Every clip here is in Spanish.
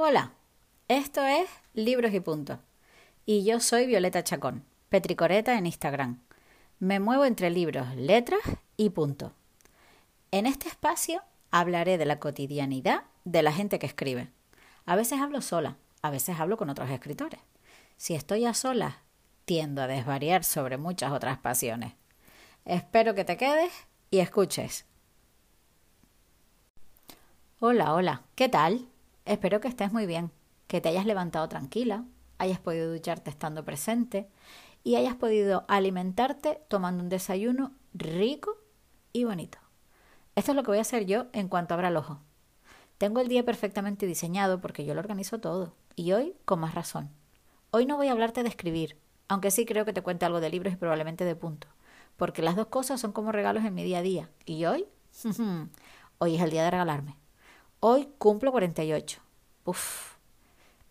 Hola, esto es Libros y Punto. Y yo soy Violeta Chacón, Petricoreta en Instagram. Me muevo entre libros, letras y punto. En este espacio hablaré de la cotidianidad de la gente que escribe. A veces hablo sola, a veces hablo con otros escritores. Si estoy a solas, tiendo a desvariar sobre muchas otras pasiones. Espero que te quedes y escuches. Hola, hola, ¿qué tal? Espero que estés muy bien, que te hayas levantado tranquila, hayas podido ducharte estando presente y hayas podido alimentarte tomando un desayuno rico y bonito. Esto es lo que voy a hacer yo en cuanto abra el ojo. Tengo el día perfectamente diseñado porque yo lo organizo todo y hoy con más razón. Hoy no voy a hablarte de escribir, aunque sí creo que te cuente algo de libros y probablemente de punto, porque las dos cosas son como regalos en mi día a día. Y hoy, hoy es el día de regalarme. Hoy cumplo 48. Uf,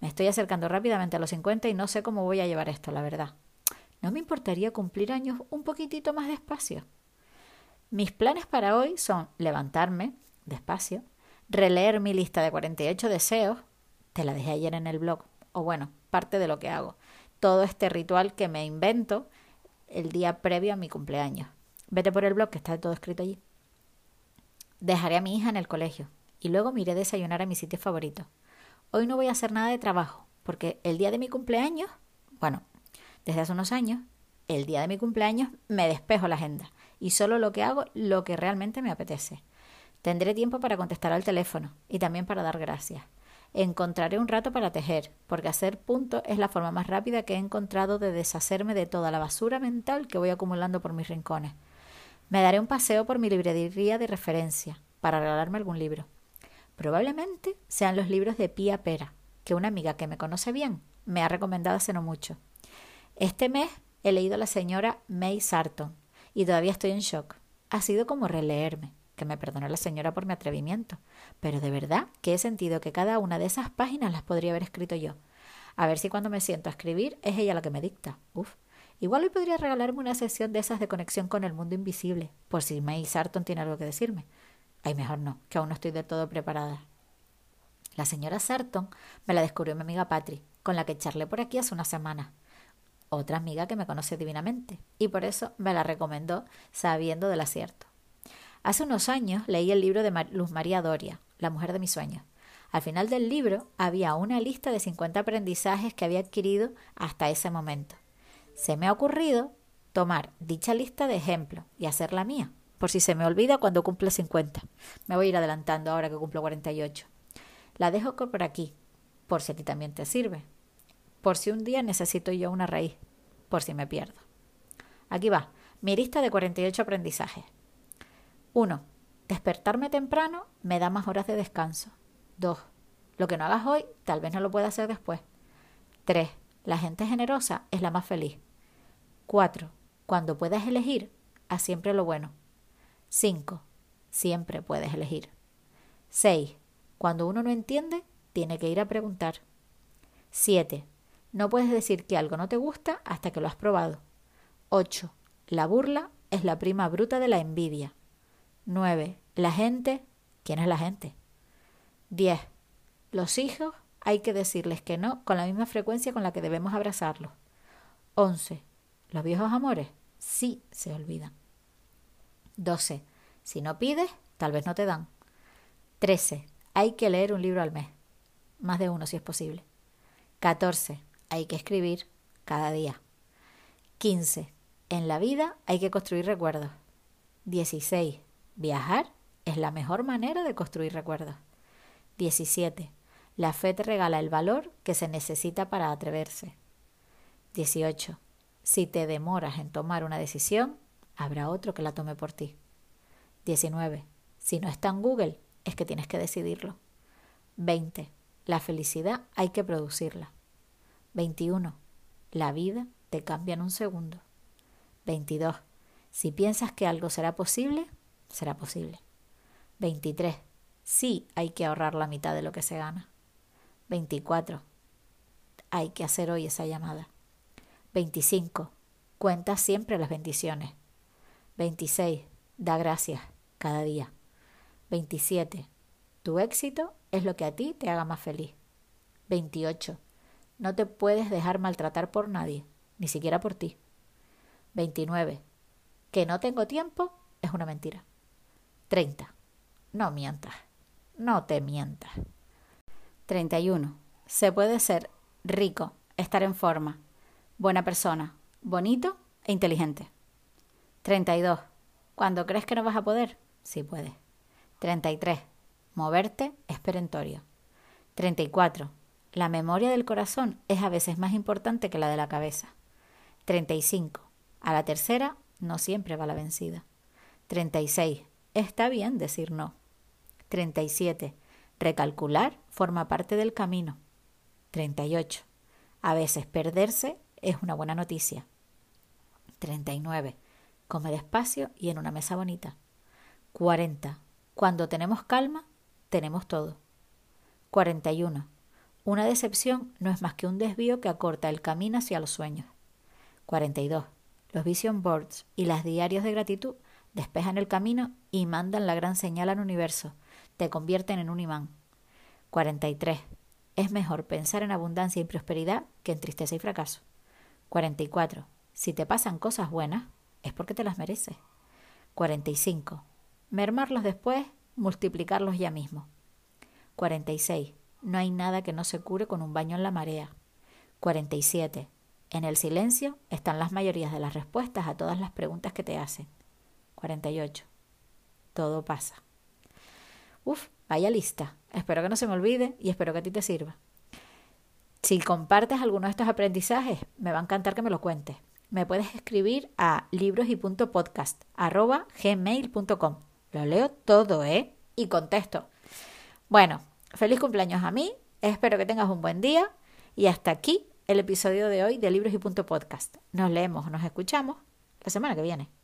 me estoy acercando rápidamente a los 50 y no sé cómo voy a llevar esto, la verdad. ¿No me importaría cumplir años un poquitito más despacio? Mis planes para hoy son levantarme despacio, releer mi lista de 48 deseos, te la dejé ayer en el blog, o bueno, parte de lo que hago, todo este ritual que me invento el día previo a mi cumpleaños. Vete por el blog que está todo escrito allí. Dejaré a mi hija en el colegio, y luego me iré a desayunar a mi sitio favorito. Hoy no voy a hacer nada de trabajo, porque el día de mi cumpleaños, bueno, desde hace unos años, el día de mi cumpleaños me despejo la agenda y solo lo que hago lo que realmente me apetece. Tendré tiempo para contestar al teléfono y también para dar gracias. Encontraré un rato para tejer, porque hacer punto es la forma más rápida que he encontrado de deshacerme de toda la basura mental que voy acumulando por mis rincones. Me daré un paseo por mi librería de referencia para regalarme algún libro. Probablemente sean los libros de Pía Pera, que una amiga que me conoce bien me ha recomendado hace no mucho. Este mes he leído a la señora May Sarton y todavía estoy en shock. Ha sido como releerme, que me perdone la señora por mi atrevimiento, pero de verdad que he sentido que cada una de esas páginas las podría haber escrito yo. A ver si cuando me siento a escribir es ella la que me dicta. Uf. Igual hoy podría regalarme una sesión de esas de conexión con el mundo invisible, por si May Sarton tiene algo que decirme. Ay, mejor no, que aún no estoy del todo preparada. La señora Sarton me la descubrió mi amiga Patri, con la que charlé por aquí hace una semana. Otra amiga que me conoce divinamente, y por eso me la recomendó sabiendo del acierto. Hace unos años leí el libro de Luz María Doria, La mujer de mis sueños. Al final del libro había una lista de 50 aprendizajes que había adquirido hasta ese momento. Se me ha ocurrido tomar dicha lista de ejemplo y hacerla mía, por si se me olvida cuando cumple 50. Me voy a ir adelantando ahora que cumplo 48. La dejo por aquí, por si a ti también te sirve. Por si un día necesito yo una raíz, por si me pierdo. Aquí va, mi lista de 48 aprendizajes. 1. Despertarme temprano me da más horas de descanso. 2. Lo que no hagas hoy, tal vez no lo pueda hacer después. 3. La gente generosa es la más feliz. 4. Cuando puedas elegir, haz siempre lo bueno. 5. Siempre puedes elegir. 6. Cuando uno no entiende, tiene que ir a preguntar. 7. No puedes decir que algo no te gusta hasta que lo has probado. 8. La burla es la prima bruta de la envidia. 9. La gente. ¿Quién es la gente? 10. Los hijos hay que decirles que no con la misma frecuencia con la que debemos abrazarlos. 11. Los viejos amores sí se olvidan. 12. Si no pides, tal vez no te dan. 13. Hay que leer un libro al mes. Más de uno si es posible. 14. Hay que escribir cada día. 15. En la vida hay que construir recuerdos. 16. Viajar es la mejor manera de construir recuerdos. 17. La fe te regala el valor que se necesita para atreverse. 18. Si te demoras en tomar una decisión, habrá otro que la tome por ti. 19. Si no está en Google, es que tienes que decidirlo. 20. La felicidad hay que producirla. 21. La vida te cambia en un segundo. 22. Si piensas que algo será posible, será posible. 23. Sí hay que ahorrar la mitad de lo que se gana. 24. Hay que hacer hoy esa llamada. 25. Cuenta siempre las bendiciones. 26. Da gracias cada día. 27. Tu éxito es lo que a ti te haga más feliz. 28. No te puedes dejar maltratar por nadie, ni siquiera por ti. 29. Que no tengo tiempo es una mentira. 30. No mientas. No te mientas. 31. Se puede ser rico, estar en forma, buena persona, bonito e inteligente. 32. Cuando crees que no vas a poder, sí puedes. 33. Moverte es perentorio. 34. La memoria del corazón es a veces más importante que la de la cabeza. 35. A la tercera no siempre va la vencida. 36. Está bien decir no. 37. Recalcular forma parte del camino. 38. A veces perderse es una buena noticia. 39. Come despacio y en una mesa bonita. 40. Cuando tenemos calma, tenemos todo. 41. Una decepción no es más que un desvío que acorta el camino hacia los sueños. 42. Los vision boards y las diarios de gratitud despejan el camino y mandan la gran señal al universo. Te convierten en un imán. 43. Es mejor pensar en abundancia y prosperidad que en tristeza y fracaso. 44. Si te pasan cosas buenas, es porque te las mereces. 45. Mermarlos después, multiplicarlos ya mismo. 46. No hay nada que no se cure con un baño en la marea. 47. En el silencio están las mayorías de las respuestas a todas las preguntas que te hacen. 48. Todo pasa. Uf, vaya lista. Espero que no se me olvide y espero que a ti te sirva. Si compartes alguno de estos aprendizajes, me va a encantar que me lo cuentes. Me puedes escribir a libros y podcast gmail.com. Lo leo todo, ¿eh? Y contesto. Bueno, feliz cumpleaños a mí. Espero que tengas un buen día. Y hasta aquí el episodio de hoy de Libros y Punto Podcast. Nos leemos, nos escuchamos la semana que viene.